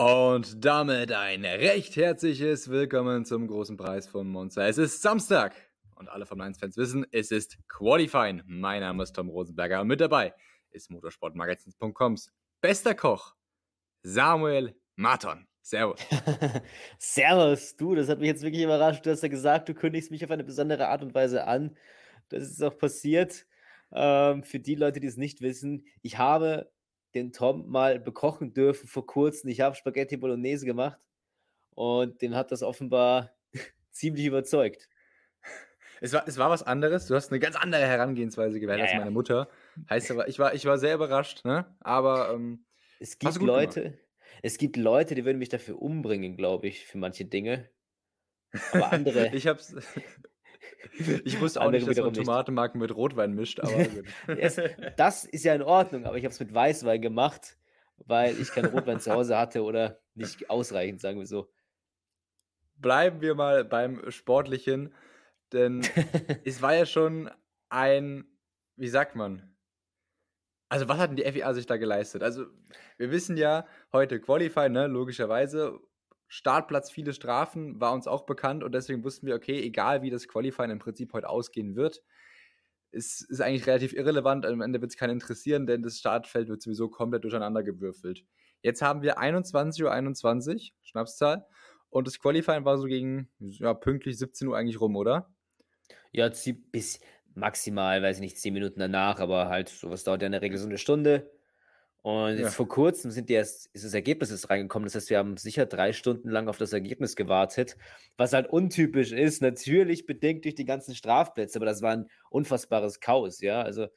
Und damit ein recht herzliches Willkommen zum großen Preis von Monza. Es ist Samstag und alle Formel 1-Fans wissen, es ist Qualifying. Mein Name ist Tom Rosenberger und mit dabei ist motorsportmagazins.coms bester Koch Samuel Marton. Servus. Servus, du, das hat mich jetzt wirklich überrascht. Du hast ja gesagt, du kündigst mich auf eine besondere Art und Weise an. Das ist auch passiert. Ähm, für die Leute, die es nicht wissen, ich habe den Tom mal bekochen dürfen vor kurzem. Ich habe Spaghetti Bolognese gemacht und den hat das offenbar ziemlich überzeugt. Es war, es war was anderes. Du hast eine ganz andere Herangehensweise gewählt ja, als meine Mutter. Heißt aber, ich war, ich war sehr überrascht, ne? Aber ähm, es gibt Leute, es gibt Leute, die würden mich dafür umbringen, glaube ich, für manche Dinge. Aber andere. ich hab's. Ich wusste auch nicht, dass man Tomatenmarken mit Rotwein mischt, aber das ist ja in Ordnung, aber ich habe es mit Weißwein gemacht, weil ich keinen Rotwein zu Hause hatte oder nicht ausreichend, sagen wir so. Bleiben wir mal beim Sportlichen, denn es war ja schon ein, wie sagt man, also was hat denn die FIA sich da geleistet? Also wir wissen ja heute Qualify, ne, logischerweise, Startplatz, viele Strafen, war uns auch bekannt und deswegen wussten wir, okay, egal wie das Qualifying im Prinzip heute ausgehen wird, es ist eigentlich relativ irrelevant. Am Ende wird es keinen interessieren, denn das Startfeld wird sowieso komplett durcheinander gewürfelt. Jetzt haben wir 21.21 Uhr, 21, Schnapszahl, und das Qualifying war so gegen ja, pünktlich 17 Uhr eigentlich rum, oder? Ja, bis maximal, weiß ich nicht, 10 Minuten danach, aber halt sowas dauert ja in der Regel so eine Stunde. Und jetzt ja. vor kurzem sind die erst, ist das Ergebnis jetzt reingekommen. Das heißt, wir haben sicher drei Stunden lang auf das Ergebnis gewartet, was halt untypisch ist, natürlich bedingt durch die ganzen Strafplätze, aber das war ein unfassbares Chaos, ja. Also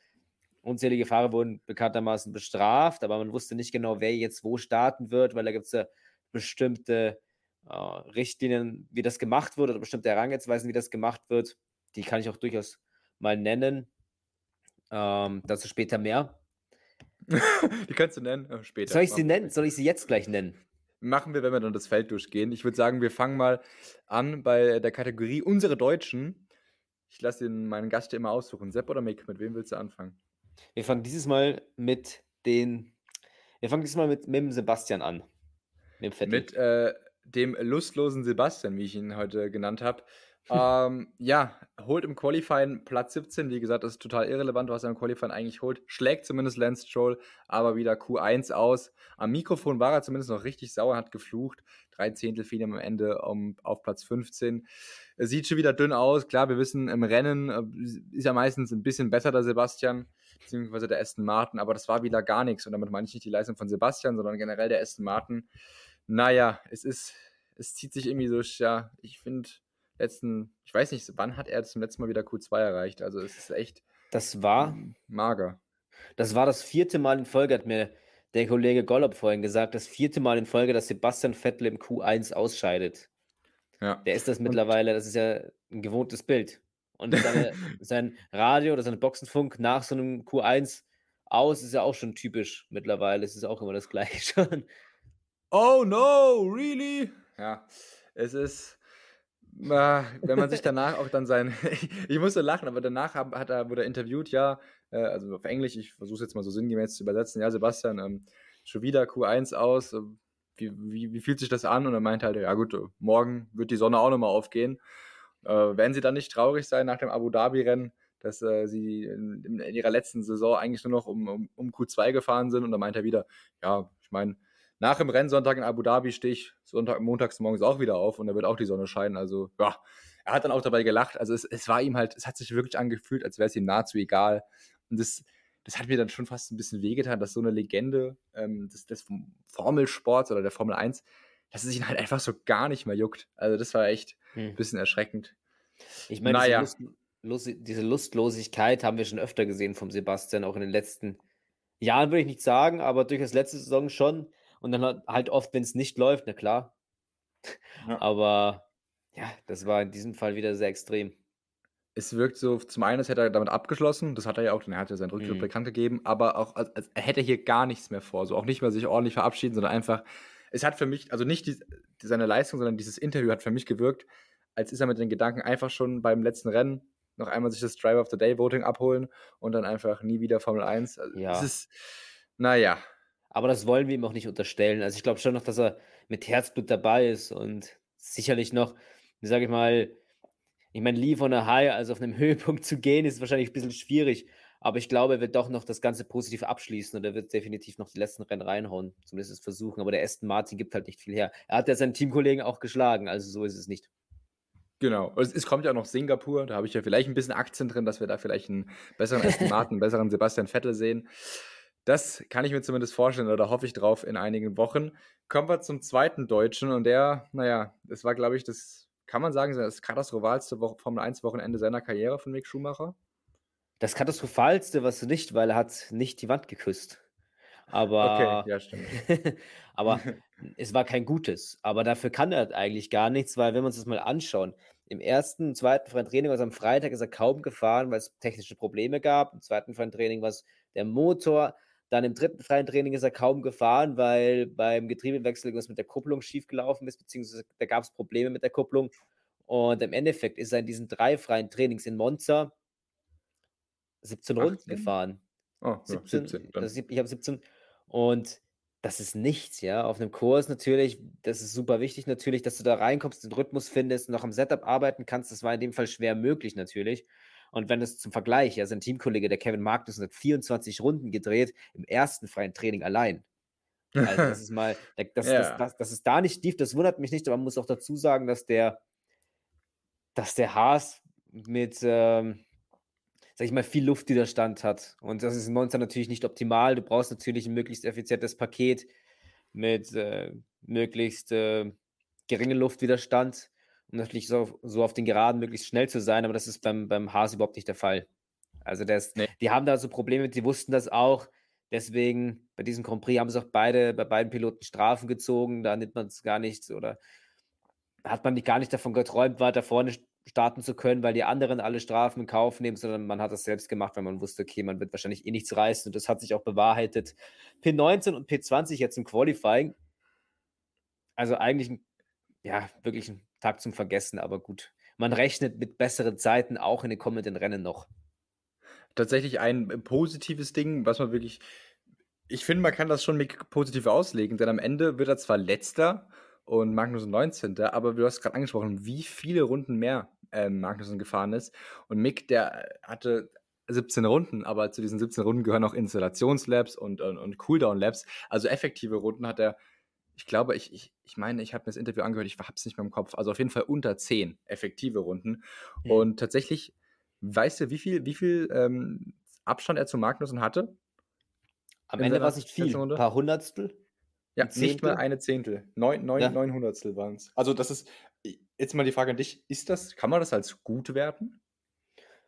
unzählige Fahrer wurden bekanntermaßen bestraft, aber man wusste nicht genau, wer jetzt wo starten wird, weil da gibt es ja bestimmte äh, Richtlinien, wie das gemacht wird, oder bestimmte Herangehensweisen, wie das gemacht wird. Die kann ich auch durchaus mal nennen. Ähm, dazu später mehr. Die kannst du nennen äh, später. Soll ich sie nennen? Soll ich sie jetzt gleich nennen? Machen wir, wenn wir dann das Feld durchgehen. Ich würde sagen, wir fangen mal an bei der Kategorie unsere Deutschen. Ich lasse meinen Gast immer aussuchen. Sepp oder Mick, mit wem willst du anfangen? Wir fangen dieses Mal mit den. Wir fangen dieses Mal mit, mit dem Sebastian an. Mit, mit äh, dem lustlosen Sebastian, wie ich ihn heute genannt habe ähm, ja, holt im Qualifying Platz 17. Wie gesagt, das ist total irrelevant, was er im Qualifying eigentlich holt. Schlägt zumindest Lance Stroll, aber wieder Q1 aus. Am Mikrofon war er zumindest noch richtig sauer, hat geflucht. Drei Zehntel fielen am Ende um, auf Platz 15. Sieht schon wieder dünn aus. Klar, wir wissen, im Rennen äh, ist ja meistens ein bisschen besser der Sebastian, beziehungsweise der Aston Martin, aber das war wieder gar nichts. Und damit meine ich nicht die Leistung von Sebastian, sondern generell der Aston Martin. Naja, es ist, es zieht sich irgendwie so, ja, ich finde, letzten, ich weiß nicht, wann hat er zum letzten Mal wieder Q2 erreicht? Also es ist echt. Das war mager. Das war das vierte Mal in Folge, hat mir der Kollege Gollop vorhin gesagt, das vierte Mal in Folge, dass Sebastian Vettel im Q1 ausscheidet. Ja. Der ist das mittlerweile, das ist ja ein gewohntes Bild. Und seine, sein Radio oder sein Boxenfunk nach so einem Q1 aus ist ja auch schon typisch mittlerweile. Es ist auch immer das gleiche schon. Oh no, really? Ja, es ist wenn man sich danach auch dann sein, ich musste lachen, aber danach hat er, wurde er interviewt, ja, äh, also auf Englisch, ich versuche es jetzt mal so sinngemäß zu übersetzen, ja, Sebastian, ähm, schon wieder Q1 aus, äh, wie, wie, wie fühlt sich das an? Und er meinte halt, ja gut, morgen wird die Sonne auch nochmal aufgehen. Äh, werden sie dann nicht traurig sein nach dem Abu Dhabi-Rennen, dass äh, sie in, in, ihrer letzten Saison eigentlich nur noch um, um, um Q2 gefahren sind? Und dann meinte er wieder, ja, ich meine, nach dem Rennsonntag in Abu Dhabi stehe ich Sonntag, montags morgens auch wieder auf und da wird auch die Sonne scheinen. Also, ja, er hat dann auch dabei gelacht. Also, es, es war ihm halt, es hat sich wirklich angefühlt, als wäre es ihm nahezu egal. Und das, das hat mir dann schon fast ein bisschen wehgetan, dass so eine Legende ähm, des, des Formelsports oder der Formel 1, dass es ihn halt einfach so gar nicht mehr juckt. Also, das war echt hm. ein bisschen erschreckend. Ich meine, naja. diese, Lust, diese Lustlosigkeit haben wir schon öfter gesehen vom Sebastian, auch in den letzten Jahren, würde ich nicht sagen, aber durch das letzte Saison schon und dann halt oft, wenn es nicht läuft, na klar. Ja. Aber ja, das war in diesem Fall wieder sehr extrem. Es wirkt so, zum einen, als hätte er damit abgeschlossen, das hat er ja auch, dann hat er seinen Rücktritt mhm. bekannt gegeben, aber auch, als, als, er hätte hier gar nichts mehr vor, so auch nicht mehr sich ordentlich verabschieden, sondern einfach, es hat für mich, also nicht die, seine Leistung, sondern dieses Interview hat für mich gewirkt, als ist er mit den Gedanken einfach schon beim letzten Rennen noch einmal sich das Driver of the Day Voting abholen und dann einfach nie wieder Formel 1. Also, ja. Es ist, naja, aber das wollen wir ihm auch nicht unterstellen. Also ich glaube schon noch, dass er mit Herzblut dabei ist und sicherlich noch, sage ich mal, ich meine, Lee von der High, also auf einem Höhepunkt zu gehen, ist wahrscheinlich ein bisschen schwierig. Aber ich glaube, er wird doch noch das Ganze positiv abschließen und er wird definitiv noch die letzten Rennen reinhauen. Zumindest versuchen. Aber der Aston Martin gibt halt nicht viel her. Er hat ja seinen Teamkollegen auch geschlagen, also so ist es nicht. Genau. Es, es kommt ja auch noch Singapur. Da habe ich ja vielleicht ein bisschen Aktien drin, dass wir da vielleicht einen besseren Aston Martin, einen besseren Sebastian Vettel sehen. Das kann ich mir zumindest vorstellen oder hoffe ich drauf in einigen Wochen. Kommen wir zum zweiten Deutschen und der, naja, das war, glaube ich, das, kann man sagen, das katastrophalste Formel 1 Wochenende seiner Karriere von Mick Schumacher. Das katastrophalste, was nicht, weil er hat nicht die Wand geküsst. Aber, okay, ja, stimmt. aber es war kein gutes. Aber dafür kann er eigentlich gar nichts, weil wenn wir uns das mal anschauen, im ersten zweiten freien Training, also am Freitag, ist er kaum gefahren, weil es technische Probleme gab. Im zweiten freien Training war es der Motor. Dann im dritten freien Training ist er kaum gefahren, weil beim Getriebewechsel irgendwas mit der Kupplung schiefgelaufen ist, beziehungsweise da gab es Probleme mit der Kupplung. Und im Endeffekt ist er in diesen drei freien Trainings in Monza 17 18? Runden gefahren. Oh, 17, ja, 17 also ich habe 17. Und das ist nichts, ja. Auf einem Kurs natürlich, das ist super wichtig natürlich, dass du da reinkommst, den Rhythmus findest, noch am Setup arbeiten kannst. Das war in dem Fall schwer möglich natürlich. Und wenn es zum Vergleich, ja, sein Teamkollege, der Kevin Magnussen, hat 24 Runden gedreht im ersten freien Training allein. Also das ist mal, das, ja. das, das, das, ist da nicht tief, das wundert mich nicht, aber man muss auch dazu sagen, dass der, dass der Haas mit, ähm, sag ich mal, viel Luftwiderstand hat. Und das ist in Monster natürlich nicht optimal. Du brauchst natürlich ein möglichst effizientes Paket mit äh, möglichst äh, geringem Luftwiderstand, um natürlich so, so, auf den Geraden möglichst schnell zu sein. Aber das ist beim, beim Haas überhaupt nicht der Fall. Also das, nee. die haben da so Probleme, die wussten das auch. Deswegen bei diesem Grand Prix haben sie auch beide, bei beiden Piloten Strafen gezogen. Da nimmt man es gar nicht oder hat man gar nicht davon geträumt, weiter vorne starten zu können, weil die anderen alle Strafen in Kauf nehmen, sondern man hat das selbst gemacht, weil man wusste, okay, man wird wahrscheinlich eh nichts reißen und das hat sich auch bewahrheitet. P19 und P20 jetzt im Qualifying. Also eigentlich, ein, ja, wirklich ein Tag zum Vergessen, aber gut. Man rechnet mit besseren Zeiten auch in den kommenden Rennen noch. Tatsächlich ein positives Ding, was man wirklich, ich finde, man kann das schon positiv auslegen, denn am Ende wird er zwar letzter, und Magnussen 19. Aber du hast gerade angesprochen, wie viele Runden mehr ähm, Magnussen gefahren ist. Und Mick, der hatte 17 Runden, aber zu diesen 17 Runden gehören auch Installationslabs und, und, und Cooldown-Labs. Also effektive Runden hat er, ich glaube, ich, ich, ich meine, ich habe mir das Interview angehört, ich habe es nicht mehr im Kopf. Also auf jeden Fall unter 10 effektive Runden. Mhm. Und tatsächlich, weißt du, wie viel, wie viel ähm, Abstand er zu Magnussen hatte? Am Ende war es nicht viel, ein paar Hundertstel. Ja, nicht mal eine Zehntel. Neun, neun, ja. neun Hundertstel waren es. Also das ist, jetzt mal die Frage an dich, ist das, kann man das als gut werten?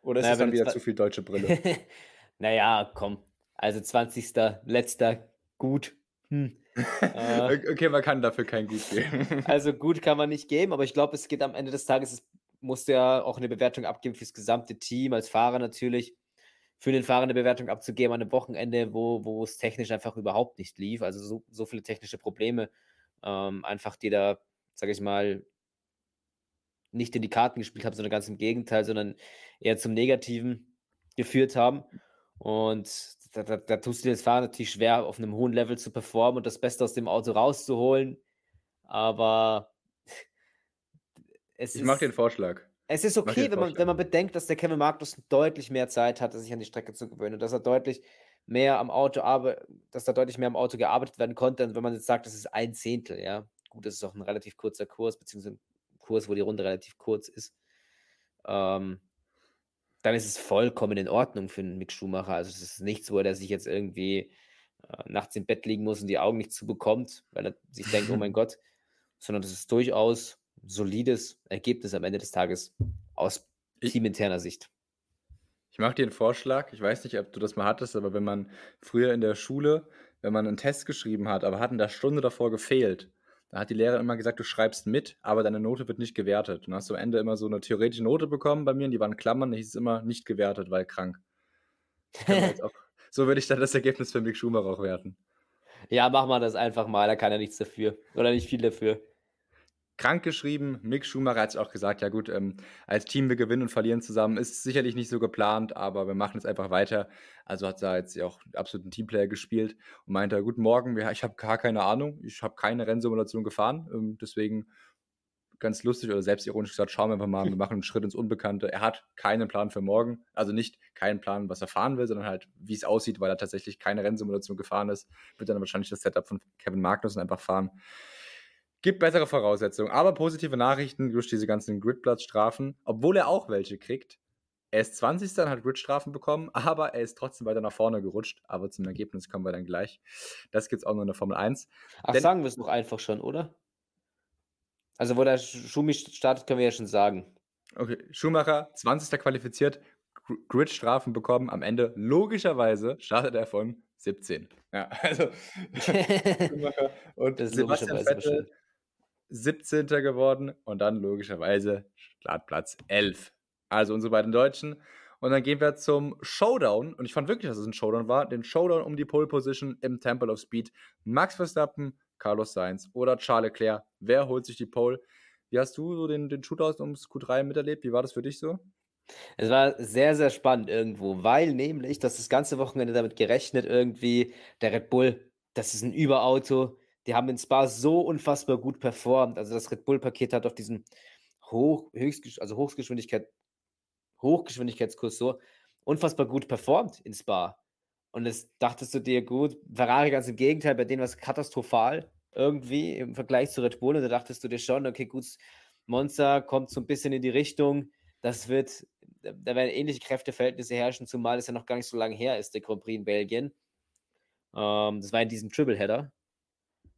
Oder ist naja, das dann wieder zu viel deutsche Brille? naja, komm. Also 20. letzter gut. Hm. Äh, okay, man kann dafür kein Gut geben. also gut kann man nicht geben, aber ich glaube, es geht am Ende des Tages, es musste ja auch eine Bewertung abgeben fürs gesamte Team, als Fahrer natürlich für den Fahrer eine Bewertung abzugeben an einem Wochenende, wo, wo es technisch einfach überhaupt nicht lief. Also so, so viele technische Probleme, ähm, einfach die da, sage ich mal, nicht in die Karten gespielt haben, sondern ganz im Gegenteil, sondern eher zum Negativen geführt haben. Und da, da, da tust du dir als Fahrer natürlich schwer, auf einem hohen Level zu performen und das Beste aus dem Auto rauszuholen. Aber es ich mache den Vorschlag. Es ist okay, wenn man, wenn man bedenkt, dass der Kevin Magnus deutlich mehr Zeit hatte, sich an die Strecke zu gewöhnen und dass er deutlich mehr am Auto arbeitet, dass da deutlich mehr am Auto gearbeitet werden konnte. Und wenn man jetzt sagt, das ist ein Zehntel, ja. Gut, das ist auch ein relativ kurzer Kurs, beziehungsweise ein Kurs, wo die Runde relativ kurz ist. Ähm, dann ist es vollkommen in Ordnung für einen Mick Schumacher. Also es ist nichts, wo er sich jetzt irgendwie äh, nachts im Bett liegen muss und die Augen nicht zubekommt, weil er sich denkt, oh mein Gott, sondern das ist durchaus solides Ergebnis am Ende des Tages aus teaminterner Sicht. Ich mache dir einen Vorschlag. Ich weiß nicht, ob du das mal hattest, aber wenn man früher in der Schule, wenn man einen Test geschrieben hat, aber hatten da Stunde davor gefehlt, da hat die Lehrerin immer gesagt, du schreibst mit, aber deine Note wird nicht gewertet. Und dann hast du am Ende immer so eine theoretische Note bekommen bei mir, und die waren Klammern, da hieß es immer nicht gewertet, weil krank. auch, so würde ich dann das Ergebnis für Mick Schumacher auch werten. Ja, mach mal das einfach mal, da kann er nichts dafür. Oder nicht viel dafür. Krank geschrieben. Mick Schumacher hat es auch gesagt, ja gut, ähm, als Team wir gewinnen und verlieren zusammen, ist sicherlich nicht so geplant, aber wir machen jetzt einfach weiter. Also hat er jetzt auch absoluten Teamplayer gespielt und meinte, guten Morgen, ich habe gar keine Ahnung, ich habe keine Rennsimulation gefahren, ähm, deswegen ganz lustig oder selbstironisch gesagt, schauen wir einfach mal, wir machen einen Schritt ins Unbekannte. Er hat keinen Plan für morgen, also nicht keinen Plan, was er fahren will, sondern halt, wie es aussieht, weil er tatsächlich keine Rennsimulation gefahren ist. Wird dann wahrscheinlich das Setup von Kevin Magnussen einfach fahren. Gibt bessere Voraussetzungen, aber positive Nachrichten durch diese ganzen Gridplatzstrafen, obwohl er auch welche kriegt. Er ist 20. und hat Gridstrafen bekommen, aber er ist trotzdem weiter nach vorne gerutscht. Aber zum Ergebnis kommen wir dann gleich. Das gibt es auch nur in der Formel 1. Ach, Denn, sagen wir es doch einfach schon, oder? Also, wo der Schumi startet, können wir ja schon sagen. Okay, Schumacher, 20. qualifiziert, Grid-Strafen bekommen. Am Ende, logischerweise, startet er von 17. Ja, also Schumacher und Sebastian Vettel 17. geworden und dann logischerweise Startplatz 11. Also unsere beiden Deutschen. Und dann gehen wir zum Showdown. Und ich fand wirklich, dass es ein Showdown war. Den Showdown um die Pole Position im Temple of Speed. Max Verstappen Carlos Sainz oder Charles Leclerc. Wer holt sich die Pole? Wie hast du so den, den Shootout ums Q3 miterlebt? Wie war das für dich so? Es war sehr, sehr spannend irgendwo, weil nämlich, dass das ganze Wochenende damit gerechnet irgendwie, der Red Bull, das ist ein Überauto. Die haben in Spa so unfassbar gut performt. Also das Red Bull-Paket hat auf diesem Hoch, Höchstgesch also Hochgeschwindigkeit, Hochgeschwindigkeitskurs so unfassbar gut performt in Spa. Und das dachtest du dir, gut, Ferrari ganz im Gegenteil, bei denen war es katastrophal irgendwie im Vergleich zu Red Bull. Und da dachtest du dir schon, okay, gut, Monza kommt so ein bisschen in die Richtung. Das wird, da werden ähnliche Kräfteverhältnisse herrschen, zumal es ja noch gar nicht so lange her ist, der Grand Prix in Belgien. Ähm, das war in diesem Tripleheader.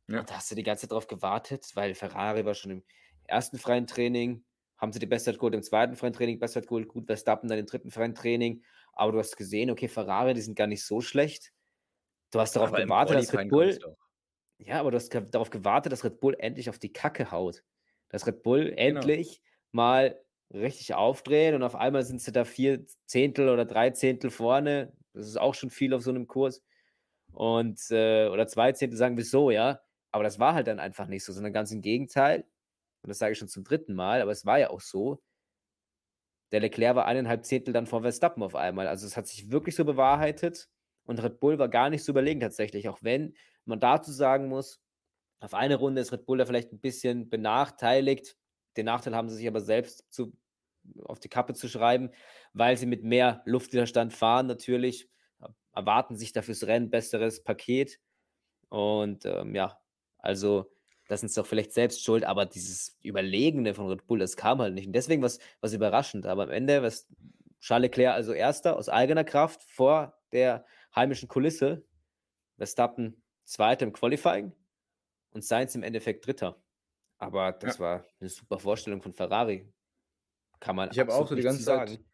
Ja. Und da hast du die ganze Zeit drauf gewartet, weil Ferrari war schon im ersten freien Training, haben sie die Bestzeit geholt, im zweiten freien Training Bestzeit geholt, gut, Verstappen dann im dritten freien Training aber du hast gesehen, okay, Ferrari, die sind gar nicht so schlecht. Du hast darauf aber gewartet, dass Red Bull. Ja, aber du hast darauf gewartet, dass Red Bull endlich auf die Kacke haut. Dass Red Bull genau. endlich mal richtig aufdreht und auf einmal sind sie da vier Zehntel oder drei Zehntel vorne. Das ist auch schon viel auf so einem Kurs. Und, äh, oder zwei Zehntel sagen wir so, ja. Aber das war halt dann einfach nicht so, sondern ganz im Gegenteil. Und das sage ich schon zum dritten Mal, aber es war ja auch so. Der Leclerc war eineinhalb Zehntel dann vor Verstappen auf einmal. Also es hat sich wirklich so bewahrheitet und Red Bull war gar nicht so überlegen tatsächlich, auch wenn man dazu sagen muss, auf eine Runde ist Red Bull da vielleicht ein bisschen benachteiligt. Den Nachteil haben sie sich aber selbst zu, auf die Kappe zu schreiben, weil sie mit mehr Luftwiderstand fahren natürlich, erwarten sich dafür das Rennen besseres Paket. Und ähm, ja, also das sind sie doch vielleicht selbst schuld, aber dieses Überlegene von Red Bull, das kam halt nicht. Und deswegen was, was überraschend. Aber am Ende, was Charles Leclerc also Erster aus eigener Kraft vor der heimischen Kulisse, Verstappen Zweiter im Qualifying und Sainz im Endeffekt Dritter. Aber das ja. war eine super Vorstellung von Ferrari. Kann man Ich habe auch so die ganze Zeit, sagen.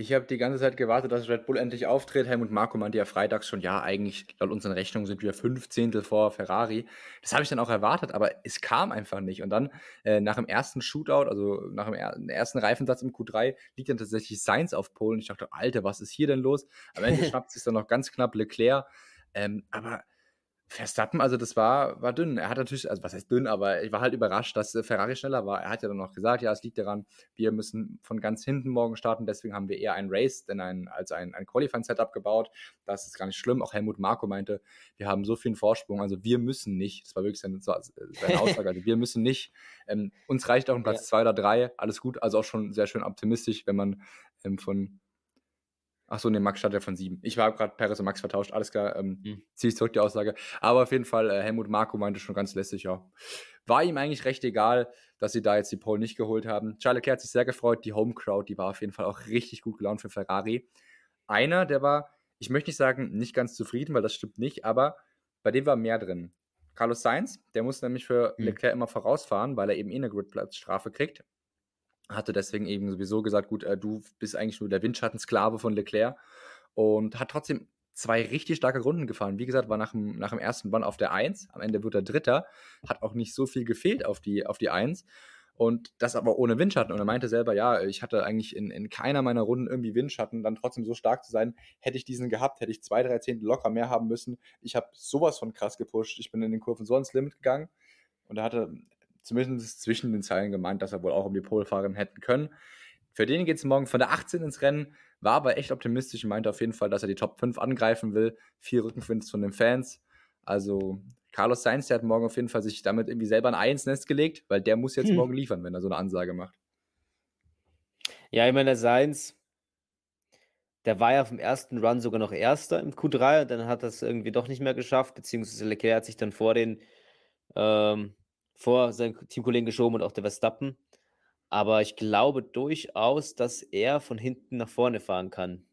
Ich habe die ganze Zeit gewartet, dass Red Bull endlich auftritt. Helmut Marko meinte ja freitags schon, ja, eigentlich laut unseren Rechnungen sind wir 15. vor Ferrari. Das habe ich dann auch erwartet, aber es kam einfach nicht. Und dann äh, nach dem ersten Shootout, also nach dem er ersten Reifensatz im Q3, liegt dann tatsächlich Sainz auf Polen. Ich dachte, Alter, was ist hier denn los? Am Ende schnappt sich dann noch ganz knapp Leclerc. Ähm, aber Verstappen, also das war, war dünn. Er hat natürlich, also was heißt dünn, aber ich war halt überrascht, dass äh, Ferrari schneller war. Er hat ja dann noch gesagt, ja, es liegt daran, wir müssen von ganz hinten morgen starten, deswegen haben wir eher ein Race denn ein, als ein, ein Qualifying-Setup gebaut. Das ist gar nicht schlimm. Auch Helmut Marko meinte, wir haben so viel Vorsprung, also wir müssen nicht, das war wirklich seine, seine Aussage, also wir müssen nicht. Ähm, uns reicht auch ein Platz ja. zwei oder drei, alles gut, also auch schon sehr schön optimistisch, wenn man ähm, von Ach so, ne, Max stand ja von sieben. Ich war gerade Perez und Max vertauscht. Alles klar, ähm, mhm. ziehe ich zurück die Aussage. Aber auf jeden Fall, äh, Helmut Marko meinte schon ganz lässig, ja. War ihm eigentlich recht egal, dass sie da jetzt die Pole nicht geholt haben. Charles Leclerc hat sich sehr gefreut. Die Home Crowd, die war auf jeden Fall auch richtig gut gelaunt für Ferrari. Einer, der war, ich möchte nicht sagen, nicht ganz zufrieden, weil das stimmt nicht, aber bei dem war mehr drin. Carlos Sainz, der muss nämlich für mhm. Leclerc immer vorausfahren, weil er eben eh eine Gridplatzstrafe kriegt hatte deswegen eben sowieso gesagt, gut, äh, du bist eigentlich nur der Windschattensklave von Leclerc und hat trotzdem zwei richtig starke Runden gefahren. Wie gesagt, war nach dem, nach dem ersten Run auf der 1, am Ende wird er Dritter, hat auch nicht so viel gefehlt auf die, auf die 1 und das aber ohne Windschatten. Und er meinte selber, ja, ich hatte eigentlich in, in keiner meiner Runden irgendwie Windschatten, dann trotzdem so stark zu sein. Hätte ich diesen gehabt, hätte ich zwei, drei Zehntel locker mehr haben müssen. Ich habe sowas von krass gepusht. Ich bin in den Kurven so ins Limit gegangen und er hatte zumindest zwischen den Zeilen gemeint, dass er wohl auch um die Pole fahren hätten können. Für den geht es morgen von der 18 ins Rennen, war aber echt optimistisch, meinte auf jeden Fall, dass er die Top 5 angreifen will. Viel Rückenwind von den Fans. Also Carlos Sainz, der hat morgen auf jeden Fall sich damit irgendwie selber ein Ei ins Nest gelegt, weil der muss jetzt hm. morgen liefern, wenn er so eine Ansage macht. Ja, ich meine, der Sainz, der war ja vom ersten Run sogar noch Erster im Q3 und dann hat das irgendwie doch nicht mehr geschafft, beziehungsweise Leclerc hat sich dann vor den ähm, vor seinen Teamkollegen geschoben und auch der Verstappen. Aber ich glaube durchaus, dass er von hinten nach vorne fahren kann.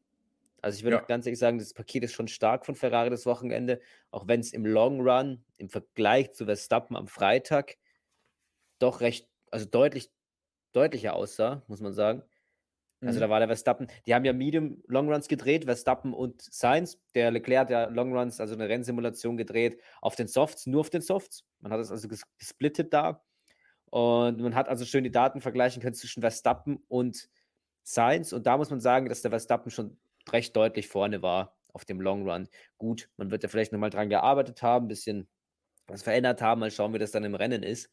Also ich würde ja. auch ganz ehrlich sagen, das Paket ist schon stark von Ferrari das Wochenende, auch wenn es im Long Run im Vergleich zu Verstappen am Freitag doch recht, also deutlich, deutlicher aussah, muss man sagen. Also mhm. da war der Verstappen, die haben ja Medium Long Runs gedreht, Verstappen und Sainz. Der Leclerc hat ja Long Runs, also eine Rennsimulation gedreht auf den Softs, nur auf den Softs. Man hat es also gesplittet da. Und man hat also schön die Daten vergleichen können zwischen Verstappen und Sainz. Und da muss man sagen, dass der Verstappen schon recht deutlich vorne war auf dem Long Run. Gut, man wird ja vielleicht nochmal dran gearbeitet haben, ein bisschen was verändert haben, mal schauen, wie das dann im Rennen ist.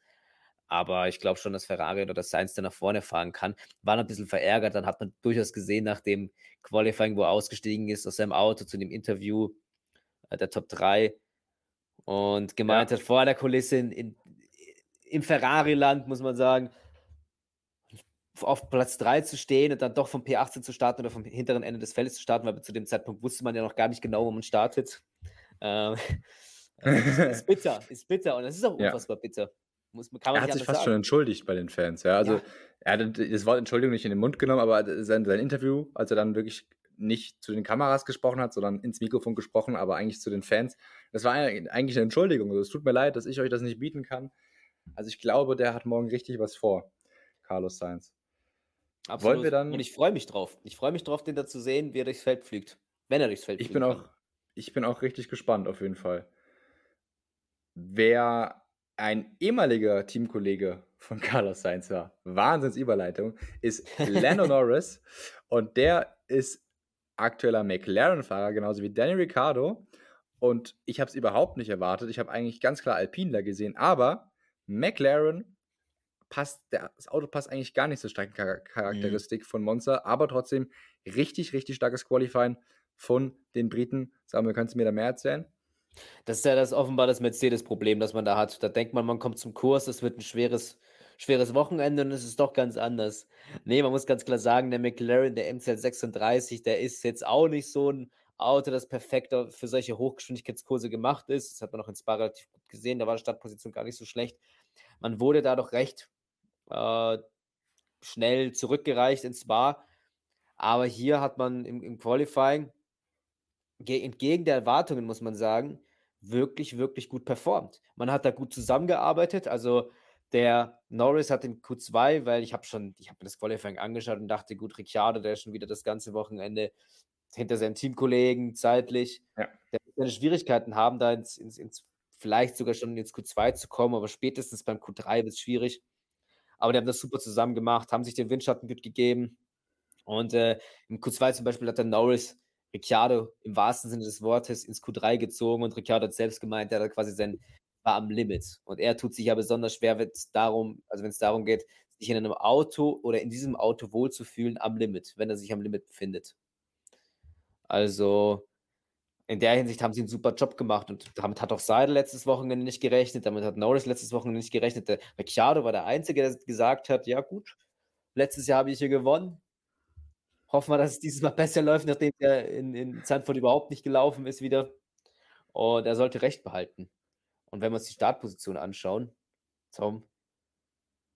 Aber ich glaube schon, dass Ferrari oder das Sainz dann nach vorne fahren kann. War noch ein bisschen verärgert. Dann hat man durchaus gesehen, nach dem Qualifying, wo er ausgestiegen ist aus seinem Auto zu dem Interview äh, der Top 3 und gemeint ja. hat, vor der Kulisse in, in, im Ferrari-Land, muss man sagen, auf Platz 3 zu stehen und dann doch vom P18 zu starten oder vom hinteren Ende des Feldes zu starten, weil zu dem Zeitpunkt wusste man ja noch gar nicht genau, wo man startet. Ähm, ist, ist, bitter, ist bitter und das ist auch unfassbar ja. bitter. Muss, er hat sich fast sagen. schon entschuldigt bei den Fans. Ja, also ja. er hat das Wort Entschuldigung nicht in den Mund genommen, aber sein, sein Interview, als er dann wirklich nicht zu den Kameras gesprochen hat, sondern ins Mikrofon gesprochen, aber eigentlich zu den Fans. Das war eigentlich eine Entschuldigung. Also, es tut mir leid, dass ich euch das nicht bieten kann. Also ich glaube, der hat morgen richtig was vor, Carlos Sainz. Absolut. Wollen wir dann. Und ich freue mich drauf. Ich freue mich drauf, den da zu sehen, wie er durchs Feld fliegt. Wenn er durchs Feld ich fliegt. Bin auch, ich bin auch richtig gespannt, auf jeden Fall. Wer ein ehemaliger Teamkollege von Carlos Sainz war, Wahnsinnsüberleitung, ist Lando Norris. Und der ist aktueller McLaren-Fahrer, genauso wie Danny Ricciardo. Und ich habe es überhaupt nicht erwartet. Ich habe eigentlich ganz klar Alpine da gesehen. Aber McLaren passt, das Auto passt eigentlich gar nicht zur Streckencharakteristik mhm. von Monza. Aber trotzdem richtig, richtig starkes Qualifying von den Briten. Samuel, kannst du mir da mehr erzählen? Das ist ja das offenbar das Mercedes-Problem, das man da hat. Da denkt man, man kommt zum Kurs, es wird ein schweres, schweres Wochenende und es ist doch ganz anders. Nee, man muss ganz klar sagen, der McLaren, der MZ36, der ist jetzt auch nicht so ein Auto, das perfekt für solche Hochgeschwindigkeitskurse gemacht ist. Das hat man auch in Spa relativ gut gesehen, da war die Startposition gar nicht so schlecht. Man wurde da doch recht äh, schnell zurückgereicht ins Spa. Aber hier hat man im, im Qualifying entgegen der Erwartungen, muss man sagen, wirklich, wirklich gut performt. Man hat da gut zusammengearbeitet. Also der Norris hat den Q2, weil ich habe schon, ich habe mir das Qualifying angeschaut und dachte, gut, Ricciardo, der ist schon wieder das ganze Wochenende hinter seinen Teamkollegen zeitlich. Ja. Der wird seine Schwierigkeiten haben, da ins, ins, ins, vielleicht sogar schon ins Q2 zu kommen, aber spätestens beim Q3 wird es schwierig. Aber die haben das super zusammen gemacht, haben sich den Windschatten gut gegeben. Und äh, im Q2 zum Beispiel hat der Norris Ricciardo im wahrsten Sinne des Wortes ins Q3 gezogen und Ricciardo hat selbst gemeint, er hat quasi sein, war am Limit. Und er tut sich ja besonders schwer, wenn es darum, also wenn es darum geht, sich in einem Auto oder in diesem Auto wohlzufühlen am Limit, wenn er sich am Limit befindet. Also in der Hinsicht haben sie einen super Job gemacht und damit hat auch Seidel letztes Wochenende nicht gerechnet, damit hat Norris letztes Wochenende nicht gerechnet. Der Ricciardo war der Einzige, der gesagt hat, ja gut, letztes Jahr habe ich hier gewonnen, Hoffen wir, dass es dieses Mal besser läuft, nachdem er in, in Zandvoort überhaupt nicht gelaufen ist wieder. Und er sollte Recht behalten. Und wenn wir uns die Startposition anschauen, Tom,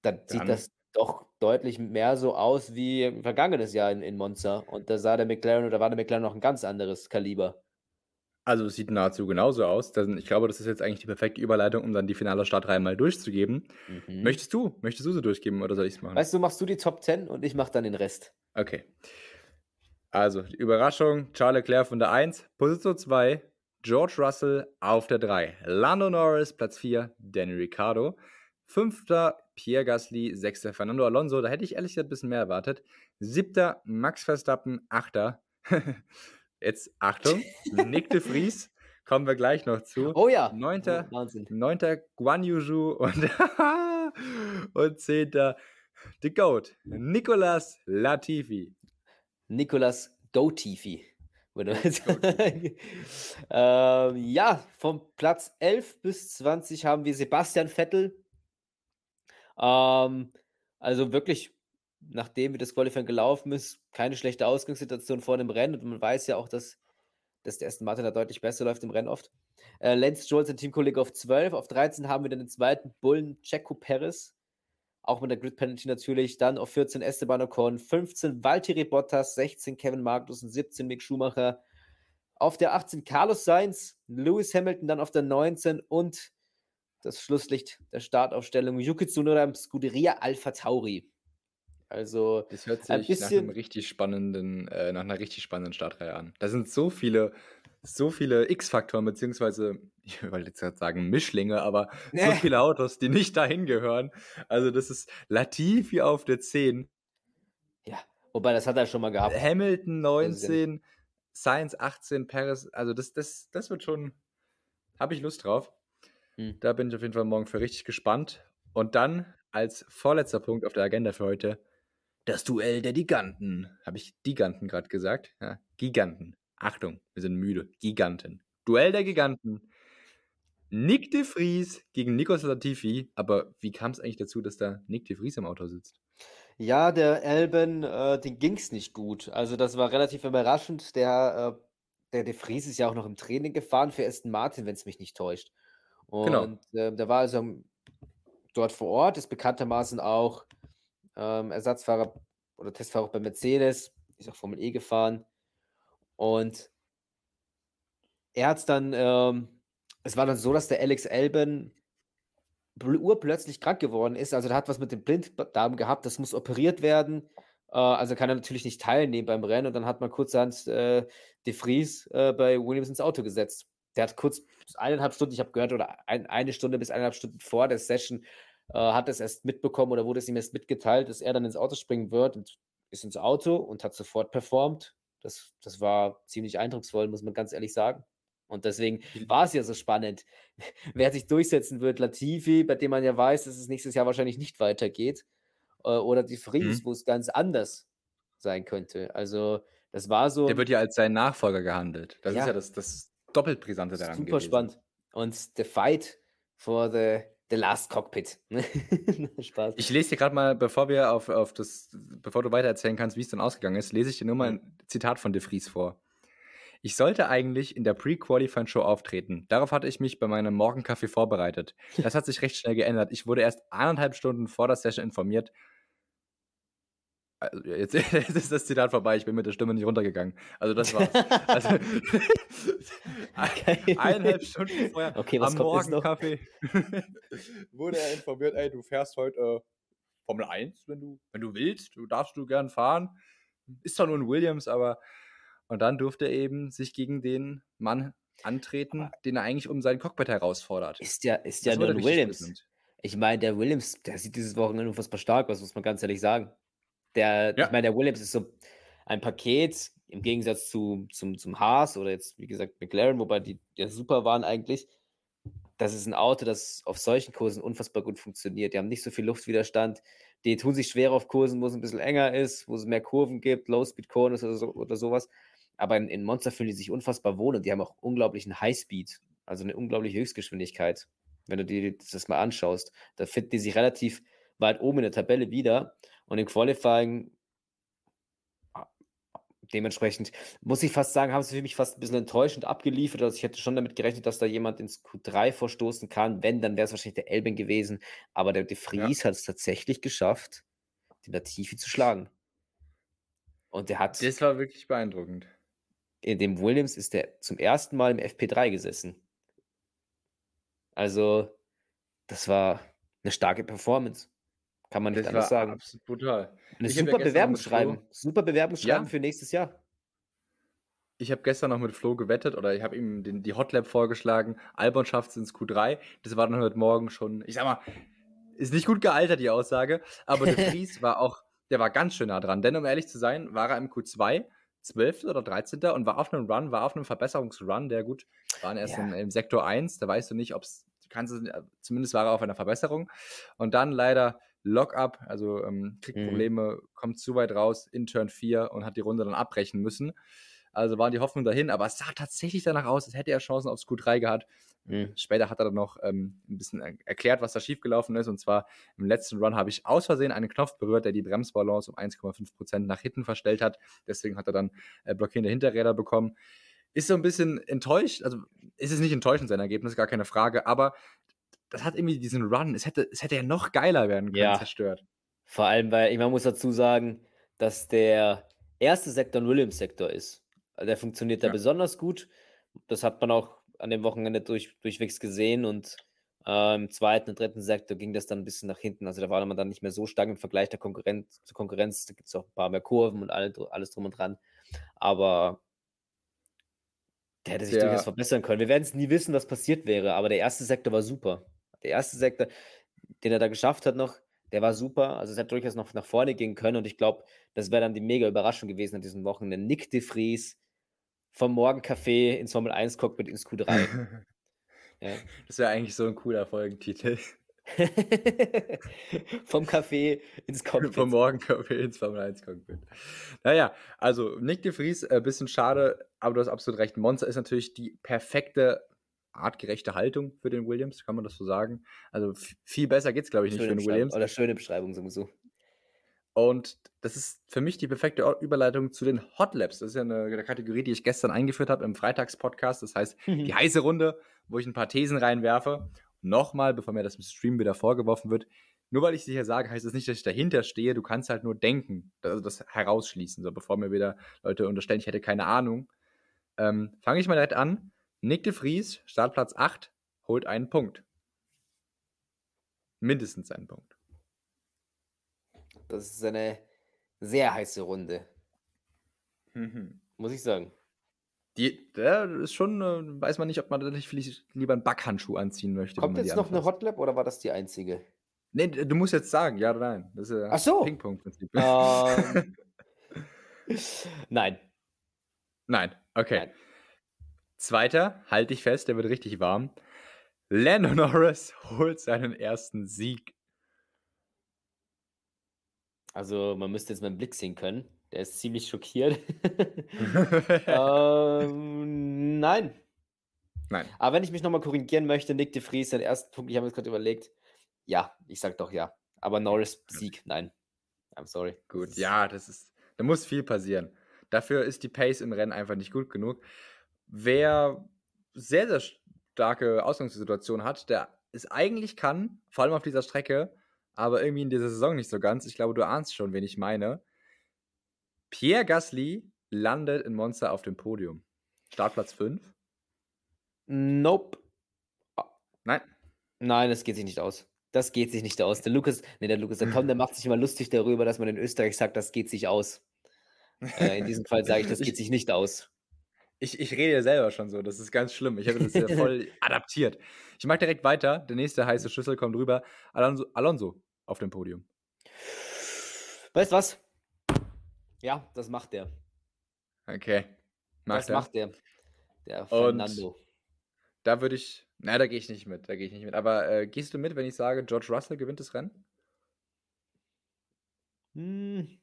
dann sieht dann. das doch deutlich mehr so aus wie vergangenes Jahr in, in Monza. Und da sah der McLaren oder war der McLaren noch ein ganz anderes Kaliber. Also es sieht nahezu genauso aus. Ich glaube, das ist jetzt eigentlich die perfekte Überleitung, um dann die finale Startreihe mal durchzugeben. Mhm. Möchtest du? Möchtest du sie durchgeben oder soll ich es machen? Weißt du, machst du die Top 10 und ich mache dann den Rest. Okay. Also, die Überraschung, Charles Leclerc von der 1, Position 2, George Russell auf der 3, Lando Norris, Platz 4, Danny Ricciardo, 5. Pierre Gasly, 6. Fernando Alonso, da hätte ich ehrlich gesagt ein bisschen mehr erwartet, 7. Max Verstappen, 8. Jetzt Achtung, Nick de Vries, kommen wir gleich noch zu. Oh ja. 9. Oh, Wahnsinn. 9. Guan Yu Zhu und Und zehnter, The Goat, Nicolas Latifi. Nicolas Goatifi. ähm, ja, vom Platz 11 bis 20 haben wir Sebastian Vettel. Ähm, also wirklich, nachdem wie das Qualifying gelaufen ist, keine schlechte Ausgangssituation vor dem Rennen. Und man weiß ja auch, dass, dass der erste Martin da deutlich besser läuft im Rennen oft. Äh, Lance Stroll, sein Teamkollege, auf 12. Auf 13 haben wir dann den zweiten Bullen, Checo Perez. Auch mit der Grid Penalty natürlich. Dann auf 14 Esteban Ocon, 15 Valtteri Bottas, 16 Kevin Magnussen, 17 Mick Schumacher. Auf der 18 Carlos Sainz, Lewis Hamilton dann auf der 19 und das Schlusslicht der Startaufstellung Yuki Tsunoda im Scuderia Alpha Tauri. Also das hört sich ein bisschen, nach einem richtig spannenden, äh, nach einer richtig spannenden Startreihe an. Da sind so viele so viele X-Faktoren, beziehungsweise, ich wollte jetzt gerade sagen Mischlinge, aber nee. so viele Autos, die nicht dahin gehören. Also, das ist Latifi auf der 10. Ja, wobei das hat er schon mal gehabt. Hamilton 19, Science 18, Paris, also das, das, das wird schon, habe ich Lust drauf. Hm. Da bin ich auf jeden Fall morgen für richtig gespannt. Und dann als vorletzter Punkt auf der Agenda für heute das Duell der Giganten. Habe ich Giganten gerade gesagt? Ja, Giganten. Achtung, wir sind müde. Giganten. Duell der Giganten. Nick de Vries gegen Nikos Latifi. Aber wie kam es eigentlich dazu, dass da Nick de Vries im Auto sitzt? Ja, der Elben, äh, den ging es nicht gut. Also das war relativ überraschend. Der, äh, der de Vries ist ja auch noch im Training gefahren für Aston Martin, wenn es mich nicht täuscht. Genau. Und genau. äh, der war also dort vor Ort, ist bekanntermaßen auch ähm, Ersatzfahrer oder Testfahrer bei Mercedes, ist auch Formel E gefahren. Und er hat es dann, ähm, es war dann so, dass der Alex Elben urplötzlich krank geworden ist. Also, der hat was mit dem Blinddarm gehabt, das muss operiert werden. Äh, also kann er natürlich nicht teilnehmen beim Rennen. Und dann hat man kurzerhand äh, De Vries äh, bei Williams ins Auto gesetzt. Der hat kurz eineinhalb Stunden, ich habe gehört, oder ein, eine Stunde bis eineinhalb Stunden vor der Session äh, hat es erst mitbekommen oder wurde es ihm erst mitgeteilt, dass er dann ins Auto springen wird und ist ins Auto und hat sofort performt. Das, das war ziemlich eindrucksvoll, muss man ganz ehrlich sagen. Und deswegen war es ja so spannend, wer sich durchsetzen wird. Latifi, bei dem man ja weiß, dass es nächstes Jahr wahrscheinlich nicht weitergeht. Äh, oder die Fries, mhm. wo es ganz anders sein könnte. Also, das war so. Der wird ja als sein Nachfolger gehandelt. Das ja, ist ja das, das doppelt brisante daran. Super gewesen. spannend. Und the fight for the The Last Cockpit. Spaß. Ich lese dir gerade mal, bevor wir auf, auf das, bevor du weiter erzählen kannst, wie es dann ausgegangen ist, lese ich dir nur mal ein Zitat von De Vries vor. Ich sollte eigentlich in der Pre-Qualifying-Show auftreten. Darauf hatte ich mich bei meinem Morgenkaffee vorbereitet. Das hat sich recht schnell geändert. Ich wurde erst eineinhalb Stunden vor der Session informiert, also jetzt, jetzt, ist das Zitat vorbei, ich bin mit der Stimme nicht runtergegangen. Also das war's. also, okay. eineinhalb Stunden vorher okay, am Morgenkaffee wurde er informiert, ey, du fährst heute äh, Formel 1, wenn du, wenn du willst, du darfst du gern fahren. Ist zwar nur ein Williams, aber und dann durfte er eben sich gegen den Mann antreten, den er eigentlich um sein Cockpit herausfordert. Ist ja, ist ja nur ein Williams. Ich meine, der Williams, der sieht dieses Wochenende unfassbar stark aus, muss man ganz ehrlich sagen. Der, ja. ich meine, der Williams ist so ein Paket im Gegensatz zu, zum, zum Haas oder jetzt, wie gesagt, McLaren, wobei die ja super waren eigentlich. Das ist ein Auto, das auf solchen Kursen unfassbar gut funktioniert. Die haben nicht so viel Luftwiderstand. Die tun sich schwer auf Kursen, wo es ein bisschen enger ist, wo es mehr Kurven gibt, Low-Speed-Corners oder, so, oder sowas. Aber in, in Monster fühlen die sich unfassbar wohl und die haben auch unglaublichen Highspeed, also eine unglaubliche Höchstgeschwindigkeit. Wenn du dir das mal anschaust, da finden die sich relativ weit oben in der Tabelle wieder. Und im Qualifying ah, dementsprechend muss ich fast sagen, haben sie für mich fast ein bisschen enttäuschend abgeliefert. Also ich hätte schon damit gerechnet, dass da jemand ins Q3 vorstoßen kann. Wenn, dann wäre es wahrscheinlich der Elben gewesen. Aber der De Vries ja. hat es tatsächlich geschafft, den Latifi zu schlagen. Und der hat. Das war wirklich beeindruckend. In dem Williams ist der zum ersten Mal im FP3 gesessen. Also, das war eine starke Performance. Kann man nicht das anders sagen. Absolut brutal. Eine super Bewerbungsschreiben. Super Bewerbungsschreiben ja. für nächstes Jahr. Ich habe gestern noch mit Flo gewettet oder ich habe ihm den, die Hotlap vorgeschlagen. Albon schafft es ins Q3. Das war dann heute Morgen schon, ich sag mal, ist nicht gut gealtert, die Aussage. Aber der Fries war auch, der war ganz schön nah dran. Denn um ehrlich zu sein, war er im Q2 12. oder 13. und war auf einem Run, war auf einem Verbesserungsrun, der gut, waren erst ja. im, im, Sektor 1, da weißt du nicht, ob es kannst du, zumindest war er auf einer Verbesserung. Und dann leider Lockup, also ähm, kriegt mhm. Probleme, kommt zu weit raus in Turn 4 und hat die Runde dann abbrechen müssen. Also waren die Hoffnungen dahin, aber es sah tatsächlich danach aus, als hätte er Chancen aufs Q3 gehabt. Mhm. Später hat er dann noch ähm, ein bisschen erklärt, was da schiefgelaufen ist. Und zwar im letzten Run habe ich aus Versehen einen Knopf berührt, der die Bremsbalance um 1,5% nach hinten verstellt hat. Deswegen hat er dann äh, blockierende Hinterräder bekommen. Ist so ein bisschen enttäuscht, also ist es nicht enttäuschend sein Ergebnis, gar keine Frage, aber das hat irgendwie diesen Run, es hätte, es hätte ja noch geiler werden können, ja. zerstört. Vor allem, weil ich man muss dazu sagen, dass der erste Sektor ein Williams-Sektor ist. Der funktioniert da ja. besonders gut. Das hat man auch an dem Wochenende durch, durchwegs gesehen und äh, im zweiten und dritten Sektor ging das dann ein bisschen nach hinten. Also da war man dann nicht mehr so stark im Vergleich der Konkurrenz zur Konkurrenz. Da gibt es auch ein paar mehr Kurven und alle, alles drum und dran. Aber der hätte sich der, durchaus verbessern können. Wir werden es nie wissen, was passiert wäre, aber der erste Sektor war super. Der erste Sektor, den er da geschafft hat noch, der war super. Also es hätte durchaus noch nach vorne gehen können und ich glaube, das wäre dann die mega Überraschung gewesen an diesem Wochenende. Nick de Vries vom Morgencafé ins Formel 1 Cockpit ins Q3. ja. Das wäre eigentlich so ein cooler Folgentitel. Vom Café ins Cockpit. Vom Morgencafé ins Formel 1 Cockpit. Naja, also Nick de Vries, ein äh, bisschen schade, aber du hast absolut recht. Monster ist natürlich die perfekte artgerechte Haltung für den Williams, kann man das so sagen. Also viel besser geht es, glaube ich, nicht schöne für den Williams. Oder schöne Beschreibung sowieso. Und das ist für mich die perfekte Überleitung zu den Hot Labs. Das ist ja eine, eine Kategorie, die ich gestern eingeführt habe im Freitagspodcast. Das heißt, die heiße Runde, wo ich ein paar Thesen reinwerfe. Nochmal, bevor mir das im Stream wieder vorgeworfen wird, nur weil ich sicher sage, heißt das nicht, dass ich dahinter stehe. Du kannst halt nur denken, also das herausschließen. So, bevor mir wieder Leute unterstellen, ich hätte keine Ahnung. Ähm, Fange ich mal direkt an. Nick de Vries, Startplatz 8, holt einen Punkt. Mindestens einen Punkt. Das ist eine sehr heiße Runde. Mhm. Muss ich sagen. Die, der ist schon, äh, weiß man nicht, ob man da nicht vielleicht lieber einen Backhandschuh anziehen möchte. Kommt jetzt noch eine Hotlap oder war das die einzige? Nee, du musst jetzt sagen, ja oder nein. Das ist Ach so. Ping-Pong-Prinzip. Ähm, nein. Nein, okay. Nein. Zweiter, halte ich fest, der wird richtig warm. Lando Norris holt seinen ersten Sieg. Also, man müsste jetzt meinen Blick sehen können. Der ist ziemlich schockiert. ähm, nein. Nein. Aber wenn ich mich nochmal korrigieren möchte, Nick de Vries, den ersten Punkt, ich habe jetzt gerade überlegt, ja, ich sag doch ja. Aber Norris Sieg, nein. I'm sorry. Gut, ja, das ist, da muss viel passieren. Dafür ist die Pace im Rennen einfach nicht gut genug. Wer sehr, sehr starke Ausgangssituation hat, der es eigentlich kann, vor allem auf dieser Strecke, aber irgendwie in dieser Saison nicht so ganz. Ich glaube, du ahnst schon, wen ich meine. Pierre Gasly landet in Monster auf dem Podium. Startplatz 5? Nope. Nein. Nein, das geht sich nicht aus. Das geht sich nicht aus. Der Lukas, nee, der Lukas, der Tom, der macht sich immer lustig darüber, dass man in Österreich sagt, das geht sich aus. Äh, in diesem Fall sage ich, das geht sich nicht aus. Ich, ich rede ja selber schon so, das ist ganz schlimm. Ich habe das ja voll adaptiert. Ich mache direkt weiter. Der nächste heiße Schlüssel kommt rüber. Alonso, Alonso auf dem Podium. Weißt du was? Ja, das macht der. Okay. Macht das er. macht der. Der Fernando. Und da würde ich. Na, da gehe ich nicht mit. Da gehe ich nicht mit. Aber äh, gehst du mit, wenn ich sage, George Russell gewinnt das Rennen? Hm.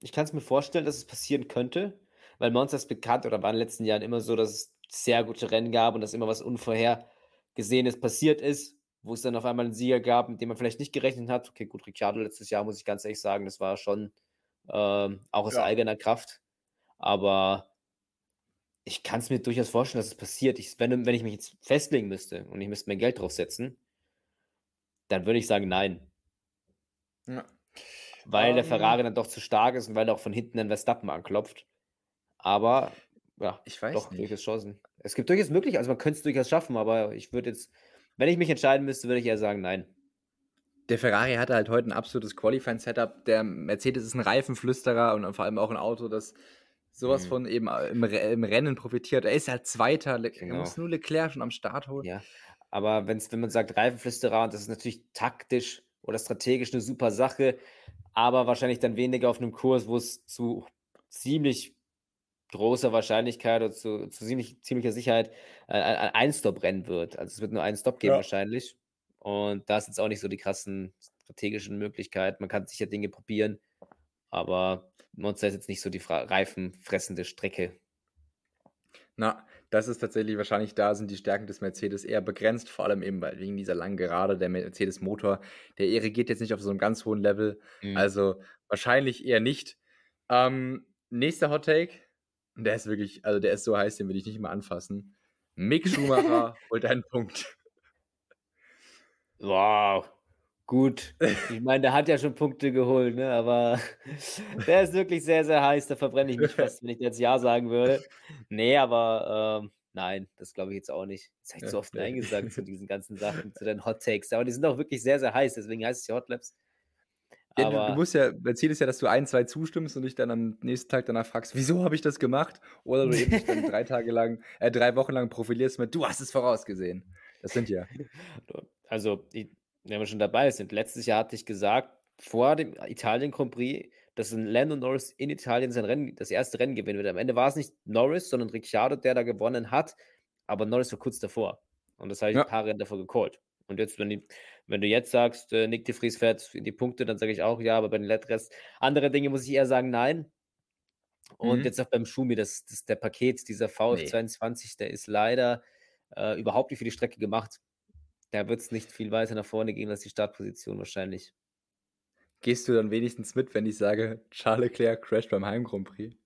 Ich kann es mir vorstellen, dass es passieren könnte, weil Monster ist bekannt oder war in den letzten Jahren immer so, dass es sehr gute Rennen gab und dass immer was Unvorhergesehenes passiert ist wo es dann auf einmal einen Sieger gab, mit dem man vielleicht nicht gerechnet hat. Okay, gut, Ricciardo letztes Jahr, muss ich ganz ehrlich sagen, das war schon ähm, auch aus ja. eigener Kraft. Aber ich kann es mir durchaus vorstellen, dass es passiert. Ich, wenn, wenn ich mich jetzt festlegen müsste und ich müsste mein Geld draufsetzen, dann würde ich sagen, nein. Ja. Weil um, der ähm. Ferrari dann doch zu stark ist und weil er auch von hinten den Verstappen anklopft. Aber ja, ich weiß doch nicht. durchaus Chancen. Es gibt durchaus möglich, also man könnte es durchaus schaffen, aber ich würde jetzt wenn ich mich entscheiden müsste, würde ich eher sagen, nein. Der Ferrari hatte halt heute ein absolutes Qualifying-Setup. Der Mercedes ist ein Reifenflüsterer und vor allem auch ein Auto, das sowas mhm. von eben im, im, Rennen profitiert. Er ist halt Zweiter. Genau. Er muss nur Leclerc schon am Start holen. Ja, aber wenn's, wenn man sagt Reifenflüsterer, das ist natürlich taktisch oder strategisch eine super Sache, aber wahrscheinlich dann weniger auf einem Kurs, wo es zu ziemlich großer Wahrscheinlichkeit oder zu, zu ziemlich, ziemlicher Sicherheit äh, ein Ein-Stop-Rennen wird. Also es wird nur einen Stop geben Ja. wahrscheinlich. Und da sind jetzt auch nicht so die krassen strategischen Möglichkeiten. Man kann sicher Dinge probieren, aber Monster ist jetzt nicht so die reifenfressende Strecke. Na, das ist tatsächlich wahrscheinlich, da sind die Stärken des Mercedes eher begrenzt, vor allem eben weil wegen dieser langen Gerade. Der Mercedes-Motor, der irrigiert jetzt nicht auf so einem ganz hohen Level. Mhm. Also wahrscheinlich eher nicht. Ähm, nächster Hot Take. Und der ist wirklich, also der ist so heiß, den will ich nicht mal anfassen. Mick Schumacher holt einen Punkt. Wow, gut. Ich meine, der hat ja schon Punkte geholt, ne? aber der ist wirklich sehr, sehr heiß. Da verbrenne ich mich fast, wenn ich jetzt Ja sagen würde. Nee, aber ähm, nein, das glaube ich jetzt auch nicht. Das habe ich zu oft. Nein gesagt zu diesen ganzen Sachen, zu den Hot Takes. Aber die sind auch wirklich sehr, sehr heiß, deswegen heißt es ja Hot Laps. Ja, du, du Aber musst ja, das Ziel ist ja, dass du ein, zwei zustimmst und dich dann am nächsten Tag danach fragst, wieso habe ich das gemacht? Oder du eben dich dann drei Tage lang, äh, drei Wochen lang profilierst mit, du hast es vorausgesehen. Das sind ja. also, ich, wenn wir schon dabei sind, letztes Jahr hatte ich gesagt, vor dem Italien Grand Prix, dass ein Lando Norris in Italien sein Rennen, das erste Rennen gewinnen wird. Am Ende war es nicht Norris, sondern Ricciardo, der da gewonnen hat, aber Norris war kurz davor. Und das habe ich Ja. ein paar Rennen davor gecallt. Und jetzt, wenn, die, wenn du jetzt sagst, äh, Nick de Vries fährt in die Punkte, dann sage ich auch ja, aber bei den Rest, andere Dinge muss ich eher sagen nein. Und Mhm. jetzt auch beim Schumi, das, das der Paket, dieser VF22, der ist leider äh, überhaupt nicht für die Strecke gemacht. Da wird es nicht viel weiter nach vorne gehen als die Startposition wahrscheinlich. Gehst du dann wenigstens mit, wenn ich sage, Charles Leclerc crasht beim Heim Grand Prix?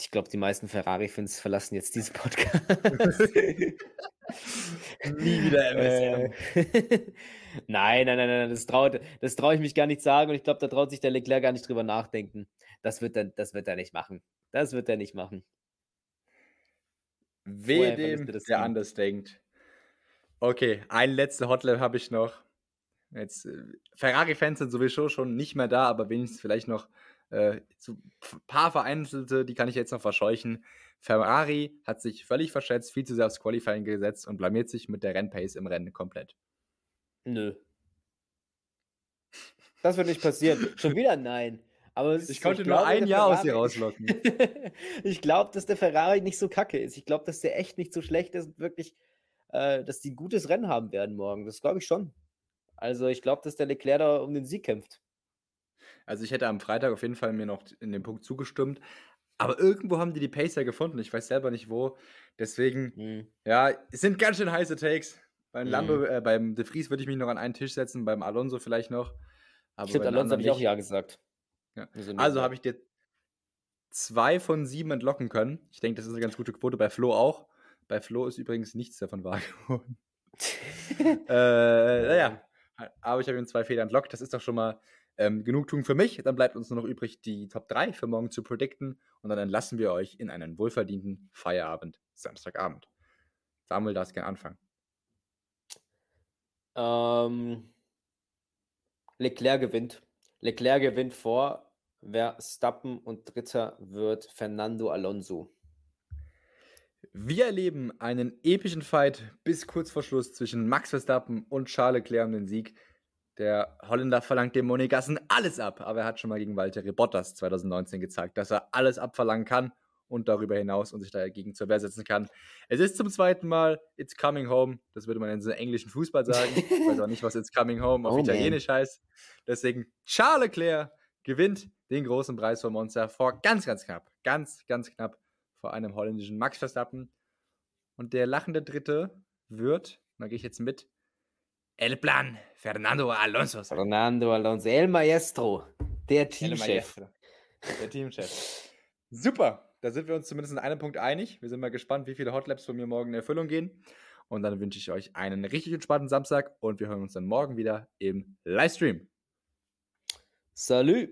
Ich glaube, die meisten Ferrari-Fans verlassen jetzt diesen Podcast. Nie wieder MSM. Äh, nein, nein, nein, nein, das traue das trau ich mich gar nicht sagen und ich glaube, da traut sich der Leclerc gar nicht drüber nachdenken. Das wird er, das wird er nicht machen. Das wird er nicht machen. Verlässt dem, er der Team. anders denkt. Okay, ein letzter Hotlap habe ich noch. Jetzt, äh, Ferrari-Fans sind sowieso schon nicht mehr da, aber wenigstens vielleicht noch äh, so ein paar vereinzelte, die kann ich jetzt noch verscheuchen. Ferrari hat sich völlig verschätzt, viel zu sehr aufs Qualifying gesetzt und blamiert sich mit der Rennpace im Rennen komplett. Nö. Das wird nicht passieren. Schon wieder nein. Aber Ich konnte nur glaube, ein Jahr aus dir Ferrari- rauslocken. ich glaube, dass der Ferrari nicht so kacke ist. Ich glaube, dass der echt nicht so schlecht ist. und Wirklich, äh, dass die ein gutes Rennen haben werden morgen. Das glaube ich schon. Also ich glaube, dass der Leclerc da um den Sieg kämpft. Also ich hätte am Freitag auf jeden Fall mir noch in dem Punkt zugestimmt. Aber irgendwo haben die die Pacer gefunden. Ich weiß selber nicht wo. Deswegen, Hm. ja, es sind ganz schön heiße Takes. Beim Mhm. Lando, äh, beim De Vries würde ich mich noch an einen Tisch setzen, beim Alonso vielleicht noch. Aber Stimmt, Alonso habe ich auch. Ja gesagt. Ja. Also, Also habe ich dir zwei von sieben entlocken können. Ich denke, das ist eine ganz gute Quote. Bei Flo auch. Bei Flo ist übrigens nichts davon wahr geworden. äh, naja, aber ich habe ihm zwei Fehler entlockt. Das ist doch schon mal ähm, Genugtuung für mich. Dann bleibt uns nur noch übrig, die Top 3 für morgen zu predikten. Und dann entlassen wir euch in einen wohlverdienten Feierabend, Samstagabend. Samuel, darfst gerne anfangen. Ähm, Leclerc gewinnt. Leclerc gewinnt vor Verstappen und dritter wird Fernando Alonso. Wir erleben einen epischen Fight bis kurz vor Schluss zwischen Max Verstappen und Charles Leclerc um den Sieg. Der Holländer verlangt dem Monegassen alles ab, aber er hat schon mal gegen Valtteri Bottas 2019 gezeigt, dass er alles abverlangen kann und darüber hinaus und sich dagegen zur Wehr setzen kann. Es ist zum zweiten Mal It's Coming Home. Das würde man in so englischen Fußball sagen. Ich weiß auch nicht, was It's Coming Home auf Oh, man. Italienisch heißt. Deswegen Charles Leclerc gewinnt den großen Preis von Monza vor ganz, ganz knapp, ganz, ganz knapp vor einem holländischen Max Verstappen. Und der lachende Dritte wird, da gehe ich jetzt mit, El Plan Fernando Alonso. sein. Fernando Alonso, El Maestro, der Teamchef. Der Teamchef. Super, da sind wir uns zumindest in einem Punkt einig. Wir sind mal gespannt, wie viele Hotlaps von mir morgen in Erfüllung gehen. Und dann wünsche ich euch einen richtig entspannten Samstag und wir hören uns dann morgen wieder im Livestream. Salut!